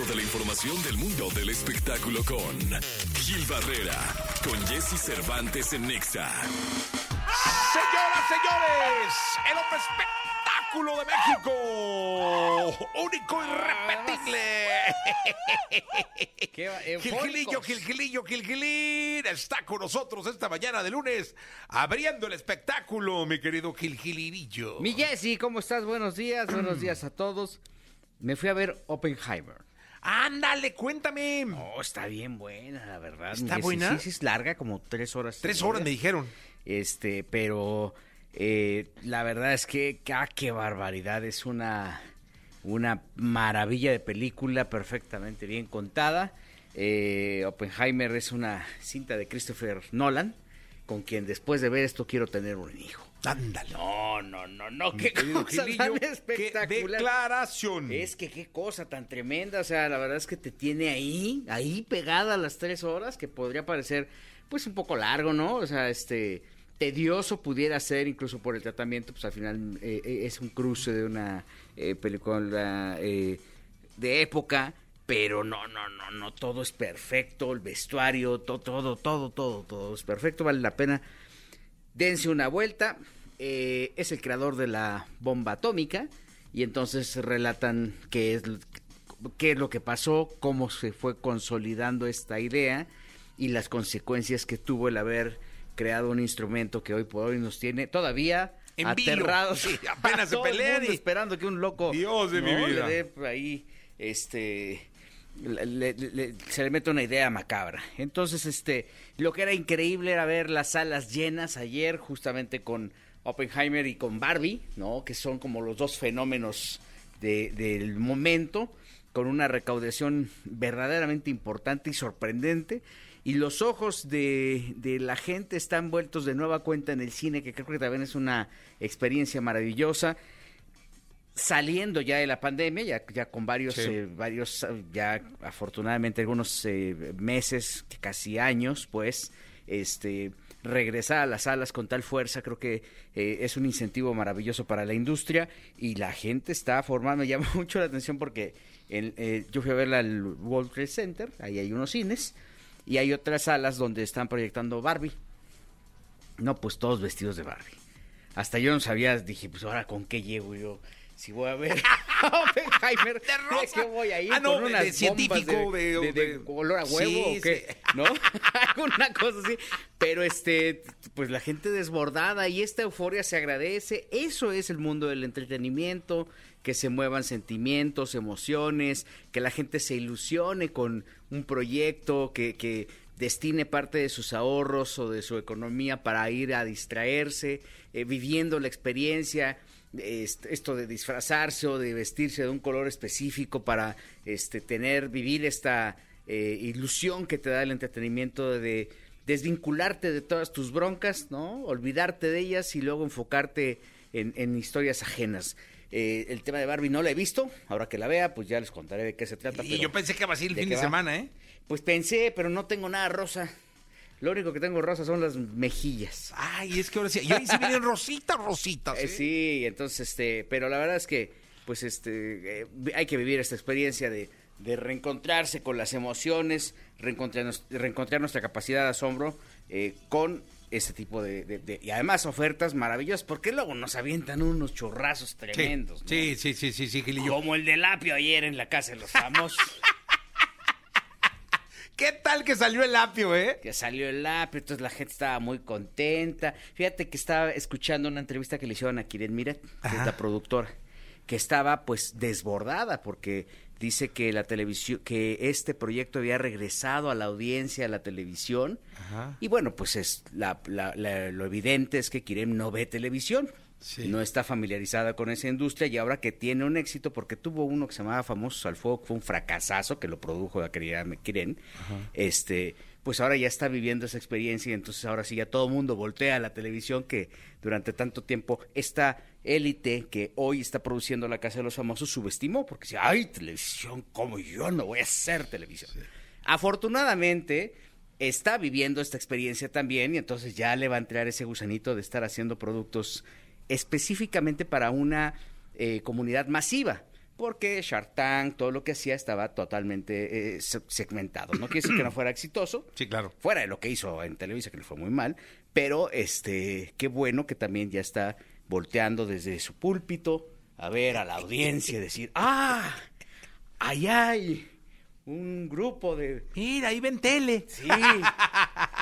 resto de la información del mundo del espectáculo con Gil Barrera, con Jesse Cervantes en Nexa. Señoras, señores, el hombre espectáculo de México, único irrepetible. Qué Gilgilillo, eufóricos. Gilgilillo, Gilgilín está con nosotros esta mañana de lunes, abriendo el espectáculo, mi querido Gilgilirillo. Mi Jessy, ¿cómo estás? Buenos días, buenos días a todos. Me fui a ver Oppenheimer. Ándale, cuéntame. Oh, está bien buena, la verdad. ¿Está buena? Sí, sí, es larga, como tres horas. Tres horas me dijeron. Este, pero eh, la verdad es que, ah, qué barbaridad. Es una, una maravilla de película, perfectamente bien contada. Eh, Oppenheimer es una cinta de Christopher Nolan, con quien después de ver esto quiero tener un hijo. Ándale. No, no, no, no, qué cosa Gilillo, tan qué espectacular. declaración. Es que qué cosa tan tremenda, o sea, la verdad es que te tiene ahí, ahí pegada a las tres horas, que podría parecer, pues, un poco largo, ¿no? O sea, este, tedioso pudiera ser, incluso por el tratamiento, pues al final eh, eh, es un cruce de una eh, película eh, de época, pero no, no, no, no, todo es perfecto, el vestuario, todo, todo, todo, todo, todo es perfecto, vale la pena dense una vuelta. Eh, es el creador de la bomba atómica y entonces relatan qué es, qué es lo que pasó, cómo se fue consolidando esta idea y las consecuencias que tuvo el haber creado un instrumento que hoy por hoy nos tiene todavía En aterrados. Sí, apenas se pelean y- esperando que un loco Dios de mi vida. le dé ahí este le- le- le- se le mete una idea macabra. Entonces, este, lo que era increíble era ver las salas llenas ayer, justamente con Oppenheimer y con Barbie, ¿no? Que son como los dos fenómenos de- del momento, con una recaudación verdaderamente importante y sorprendente. Y los ojos de, de la gente están vueltos de nueva cuenta en el cine, que creo que también es una experiencia maravillosa saliendo ya de la pandemia, ya, ya con varios, Sí. eh, varios, ya afortunadamente algunos eh, meses, casi años, pues, este, regresar a las salas con tal fuerza, creo que eh, es un incentivo maravilloso para la industria y la gente está formando, llama mucho la atención porque eh, yo fui a verla al World Trade Center, ahí hay unos cines, y hay otras salas donde están proyectando Barbie. No, pues todos vestidos de Barbie. Hasta yo no sabía, dije, pues ahora con qué llego yo. Si voy a ver a Oppenheimer, De rosa. qué voy a ir? Ah, no, ¿Con de- unas de científico, de- color a huevo Sí, o qué? sí. ¿No? Alguna cosa así. Pero este, pues la gente desbordada y esta euforia se agradece. Eso es el mundo del entretenimiento, que se muevan sentimientos, emociones, que la gente se ilusione con un proyecto, que, que destine parte de sus ahorros o de su economía para ir a distraerse, eh, viviendo la experiencia, este, esto de disfrazarse o de vestirse de un color específico para este, tener, vivir esta eh, ilusión que te da el entretenimiento de desvincularte de todas tus broncas, ¿no? Olvidarte de ellas y luego enfocarte en, en historias ajenas. Eh, el tema de Barbie no la he visto, ahora que la vea, pues ya les contaré de qué se trata. Y pero- yo pensé que iba a ser el ¿de fin de semana, ¿eh? Pues pensé, pero no tengo nada rosa. Lo único que tengo rosa son las mejillas. Ay, es que ahora sí. Y ahí sí vienen rositas, rositas. Eh, ¿eh? sí, entonces, este, pero la verdad es que, pues, este, eh, hay que vivir esta experiencia de, de reencontrarse con las emociones, reencontrar, nos- reencontrar nuestra capacidad de asombro eh, con este tipo de, de- de- y además ofertas maravillosas, porque luego nos avientan unos churrazos Sí, tremendos, ¿no? sí, sí, sí, sí, sí, Gilillo. como el del apio ayer en la casa de los famosos. ¿Qué tal que salió el apio, eh? que salió el app, entonces la gente estaba muy contenta. Fíjate que estaba escuchando una entrevista que le hicieron a Kiren Miret, que Ajá. es la productora, que estaba pues desbordada porque dice que la televisión, que este proyecto había regresado a la audiencia, a la televisión. Ajá. Y bueno, pues es la, la- la- lo evidente es que Kiren no ve televisión. Sí. No está familiarizada con esa industria y ahora que tiene un éxito, porque tuvo uno que se llamaba Famosos al Fuego, que fue un fracasazo, que lo produjo la querida Kiren, este, pues ahora ya está viviendo esa experiencia y entonces ahora sí ya todo el mundo voltea a la televisión que durante tanto tiempo esta élite que hoy está produciendo La Casa de los Famosos subestimó, porque decía, ay, televisión, como yo no voy a hacer televisión. Afortunadamente, está viviendo esta experiencia también y entonces ya le va a entrar ese gusanito de estar haciendo productos específicamente para una eh, comunidad masiva. porque Shark Tank, todo lo que hacía estaba totalmente eh, se- segmentado. No quiere decir que no fuera exitoso, Sí, claro. fuera de lo que hizo en Televisa, que le fue muy mal, pero este, qué bueno que también ya está volteando desde su púlpito a ver a la audiencia y decir, ah, ahí hay un grupo de Mira, ahí ven tele. Sí,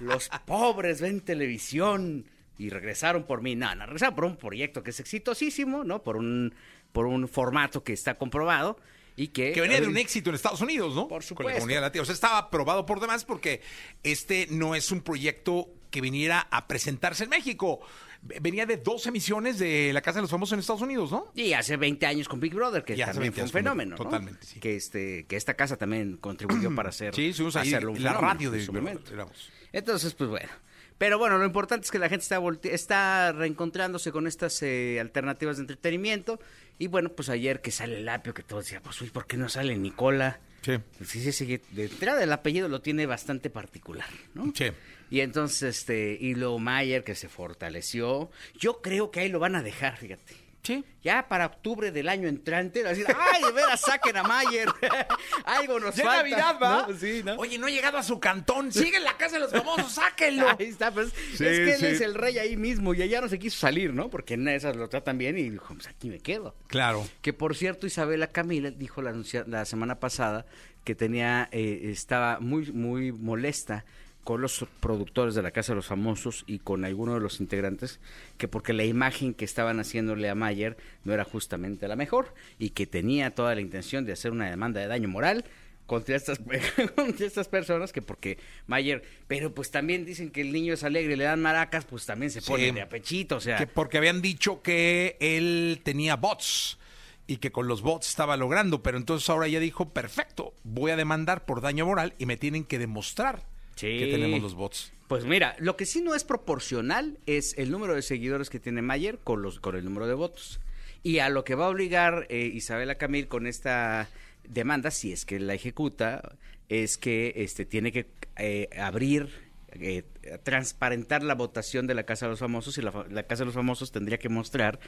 los pobres ven televisión y regresaron por mí. No, no, regresaron por un proyecto que es exitosísimo, ¿no? Por un, por un formato que está comprobado y que... Que venía de un éxito en Estados Unidos, ¿no? Por Con supuesto. la comunidad latina. O sea, estaba aprobado por demás porque este no es un proyecto que viniera a presentarse en México. Venía de dos emisiones de La Casa de los Famosos en Estados Unidos, ¿no? Y hace 20 años con Big Brother, que también 20 fue un con- fenómeno, ¿no? totalmente, sí. Que, este, que esta casa también contribuyó para hacer, Sí, ahí hacerlo un la fenómeno radio de en momento. éramos. Entonces, pues bueno. Pero bueno, lo importante es que la gente está, está reencontrándose con estas eh, alternativas de entretenimiento. Y bueno, pues ayer que sale el apio, que todos decían, pues uy, ¿por qué no sale Nicola? Sí. Sí, sí, sí, de entrada el apellido lo tiene bastante particular, ¿no? Sí. Y entonces, este, y luego Mayer que se fortaleció. Yo creo que ahí lo van a dejar, fíjate. Sí. Ya para octubre del año entrante, decir, ay, de veras, saquen a Mayer. Algo nos Ya falta. Navidad, ¿va? ¿no? Sí, ¿no? Oye, no ha llegado a su cantón. Sigue en la Casa de los Famosos, sáquenlo. Ahí está, pues. Sí, es que él es el rey ahí mismo y allá no se quiso salir, ¿no? Porque en esas lo tratan bien y dijo, pues aquí me quedo. Claro. Que por cierto, Isabela Camila dijo la, la semana pasada que tenía, eh, estaba muy, muy molesta con los productores de la Casa de los Famosos y con algunos de los integrantes, que porque la imagen que estaban haciéndole a Mayer no era justamente la mejor y que tenía toda la intención de hacer una demanda de daño moral contra estas, contra estas personas, que porque Mayer, pero pues también dicen que el niño es alegre, le dan maracas, pues también se Sí. pone de apechito, o sea... Que porque habían dicho que él tenía bots y que con los bots estaba logrando, pero entonces ahora ya dijo, perfecto, voy a demandar por daño moral y me tienen que demostrar Sí. que tenemos los bots. Pues mira, lo que sí no es proporcional es el número de seguidores que tiene Mayer con los con el número de votos. Y a lo que va a obligar eh, Isabela Camil con esta demanda, si es que la ejecuta, es que este tiene que eh, abrir, eh, transparentar la votación de la Casa de los Famosos y la, la Casa de los Famosos tendría que mostrar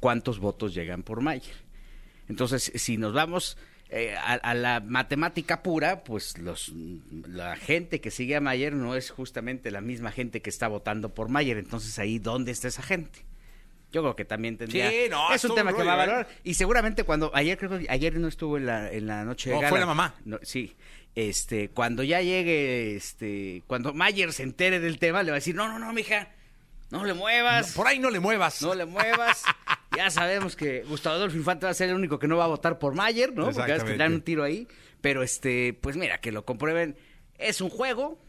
cuántos votos llegan por Mayer. Entonces, si nos vamos eh, a, a la matemática pura, pues los la gente que sigue a Mayer no es justamente la misma gente que está votando por Mayer. Entonces, ahí, ¿dónde está esa gente? Yo creo que también tendría... Sí, no, es un tema un que va a ¿eh? valorar. Y seguramente cuando... Ayer creo que ayer no estuvo en la, en la noche de No, gala. fue la mamá. No, sí. Este, cuando ya llegue, este, cuando Mayer se entere del tema, le va a decir, no, no, no, mija, no le muevas. Por ahí no le muevas. No le muevas. Ya sabemos que Gustavo Adolfo Infante va a ser el único que no va a votar por Mayer, ¿no? Porque vas a Exactamente. dar un tiro ahí. Pero este, pues mira, que lo comprueben. Es un juego.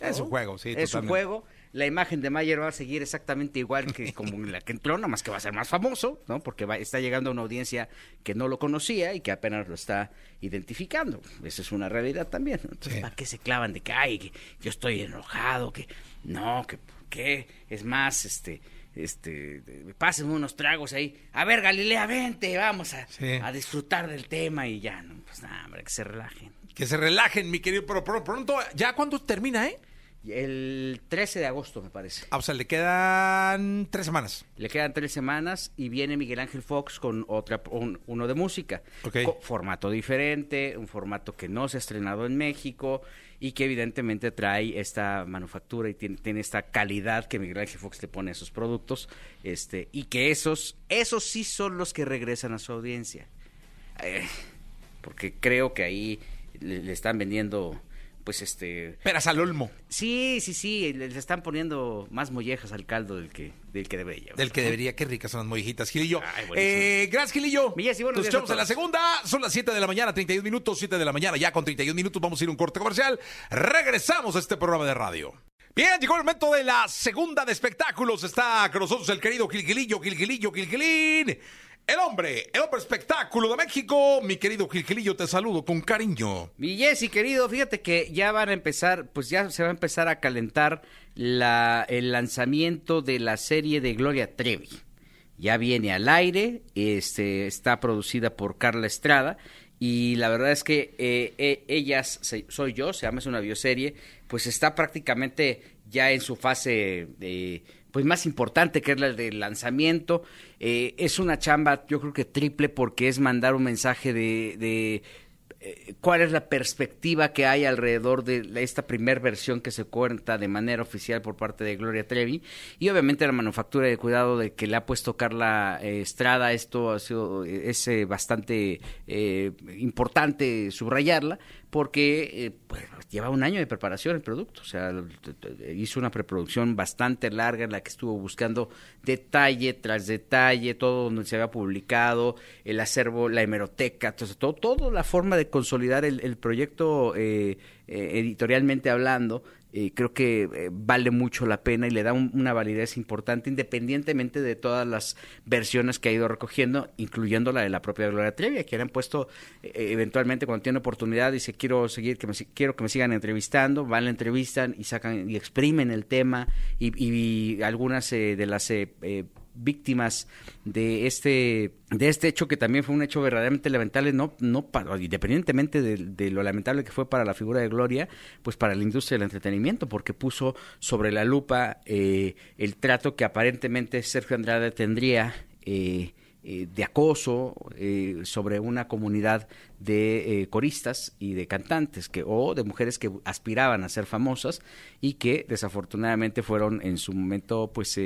Es un juego, sí, Es un juego. La imagen de Mayer va a seguir exactamente igual que como la que entró, nada más que va a ser más famoso, ¿no? Porque va- está llegando a una audiencia que no lo conocía y que apenas lo está identificando. Esa es una realidad también. ¿no? Entonces, Sí. ¿para qué se clavan de que, ay, que yo estoy enojado, que no, que qué? Es más, este, este, pásenme unos tragos ahí. A ver, Galilea, vente, vamos a, Sí. a disfrutar del tema y ya, no, pues nada, hombre, que se relajen. Que se relajen, mi querido, pero pero pronto, ¿ya cuándo termina, eh? El 13 de agosto, me parece. Ah, o sea, le quedan tres semanas. Le quedan tres semanas y viene Miguel Ángel Fox con otra un- uno de música. Formato diferente, un formato que no se ha estrenado en México y que evidentemente trae esta manufactura y tiene, tiene esta calidad que Miguel Ángel Fox le pone a sus productos, este, y que esos, esos sí son los que regresan a su audiencia. Eh, porque creo que ahí le, le están vendiendo, pues este, Peras al olmo, sí, sí, sí, le, le están poniendo más mollejas al caldo del que, del que debería. del que debería. Qué ricas son las mollejitas, Gilillo. Ay, eh, gracias, Gilillo. Mi Jessy, buenos Nos días a en la segunda. Son las 7 de la mañana, 31 minutos, 7 de la mañana. Ya con 31 minutos vamos a ir a un corte comercial. Regresamos a este programa de radio. Bien, llegó el momento de la segunda de espectáculos. Está con nosotros el querido Gilgilillo, Gilgilillo, Gilgilín. El hombre, el hombre espectáculo de México. Mi querido Gilgilillo, te saludo con cariño. Mi Jessy, querido, fíjate que ya van a empezar, pues ya se va a empezar a calentar el lanzamiento de la serie de Gloria Trevi. Ya viene al aire, este, está producida por Carla Estrada y la verdad es que eh, eh, ellas, soy yo, se llama, es una bioserie, pues está prácticamente ya en su fase de pues más importante que es la del lanzamiento. Eh, es una chamba, yo creo que triple, porque es mandar un mensaje de eh, cuál es la perspectiva que hay alrededor de esta primera versión que se cuenta de manera oficial por parte de Gloria Trevi y obviamente la manufactura de cuidado de que le ha puesto Carla eh, Estrada esto ha sido es eh, bastante importante subrayarla porque pues, lleva un año de preparación el producto, o sea, hizo una preproducción bastante larga en la que estuvo buscando detalle tras detalle, todo donde se había publicado, el acervo, la hemeroteca, todo, todo, la forma de consolidar el, proyecto eh, eh, editorialmente hablando, eh, creo que eh, vale mucho la pena y le da una validez importante independientemente de todas las versiones que ha ido recogiendo, incluyendo la de la propia Gloria Trevi, que han puesto eh, eventualmente cuando tiene oportunidad dice quiero seguir que me, quiero que me sigan entrevistando, van la entrevistan y sacan y exprimen el tema y, y algunas de las víctimas de este de este hecho que también fue un hecho verdaderamente lamentable no no independientemente de, lo lamentable que fue para la figura de Gloria pues para la industria del entretenimiento porque puso sobre la lupa eh, el trato que aparentemente Sergio Andrade tendría eh, eh, de acoso eh, sobre una comunidad de eh, coristas y de cantantes que o de mujeres que aspiraban a ser famosas y que desafortunadamente fueron en su momento pues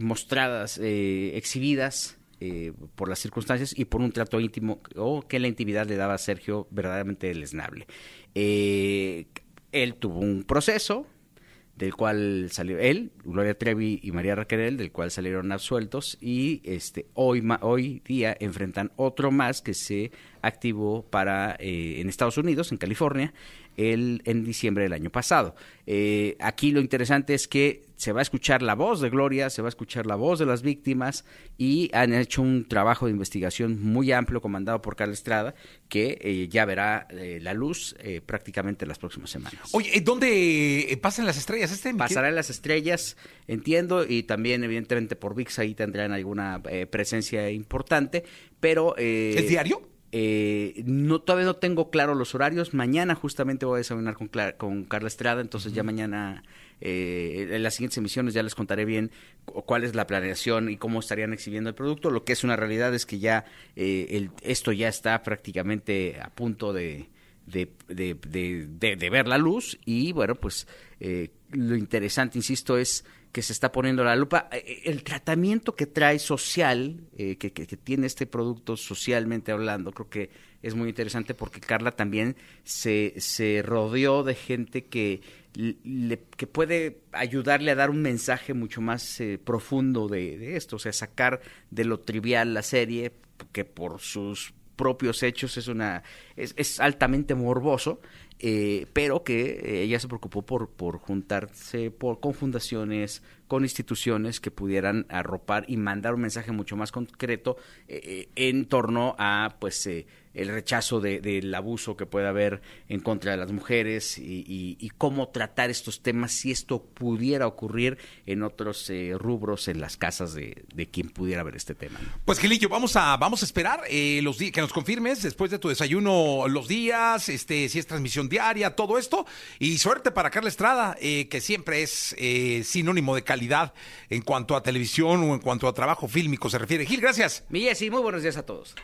mostradas exhibidas por las circunstancias y por un trato íntimo o que la intimidad le daba a Sergio verdaderamente lesnable él tuvo un proceso del cual salió él, Gloria Trevi y María Raquel, del cual salieron absueltos y este hoy hoy día enfrentan otro más que se activó para eh, en Estados Unidos, en California, el, en diciembre del año pasado. Eh, aquí lo interesante es que se va a escuchar la voz de Gloria, se va a escuchar la voz de las víctimas y han hecho un trabajo de investigación muy amplio comandado por Carla Estrada que eh, ya verá la luz prácticamente las próximas semanas. Oye, ¿dónde pasan las estrellas? Este Pasará en las estrellas, entiendo, y también evidentemente por VIX ahí tendrán alguna presencia importante, pero... ¿Es diario? Eh, no, todavía no tengo claro los horarios. Mañana justamente voy a desayunar con, con Carla Estrada, entonces ya mañana, eh, en las siguientes emisiones ya les contaré bien cuál es la planeación y cómo estarían exhibiendo el producto. Lo que es una realidad es que ya eh, el, esto ya está prácticamente a punto de, de, de, ver la luz y bueno, pues eh, lo interesante, insisto, es que se está poniendo la lupa. Eh, eh, el tratamiento que trae social, eh, que, que, tiene este producto socialmente hablando, creo que es muy interesante porque Carla también se, se rodeó de gente que, le, que puede ayudarle a dar un mensaje mucho más profundo de, esto, o sea, sacar de lo trivial la serie, que por sus propios hechos es una es, es altamente morboso eh, pero que ella se preocupó por, por juntarse por, con fundaciones, con instituciones que pudieran arropar y mandar un mensaje mucho más concreto eh, eh, en torno a pues el rechazo del abuso que puede haber en contra de las mujeres y, cómo tratar estos temas si esto pudiera ocurrir en otros eh, rubros en las casas de, quien pudiera ver este tema. Pues Gilillo, vamos a vamos a esperar eh, los días que nos confirmes después de tu desayuno los días, este si es transmisión diaria, todo esto y suerte para Carla Estrada eh, que siempre es sinónimo de calidad en cuanto a televisión o en cuanto a trabajo fílmico se refiere. Gil, gracias. Mi muy buenos días a todos.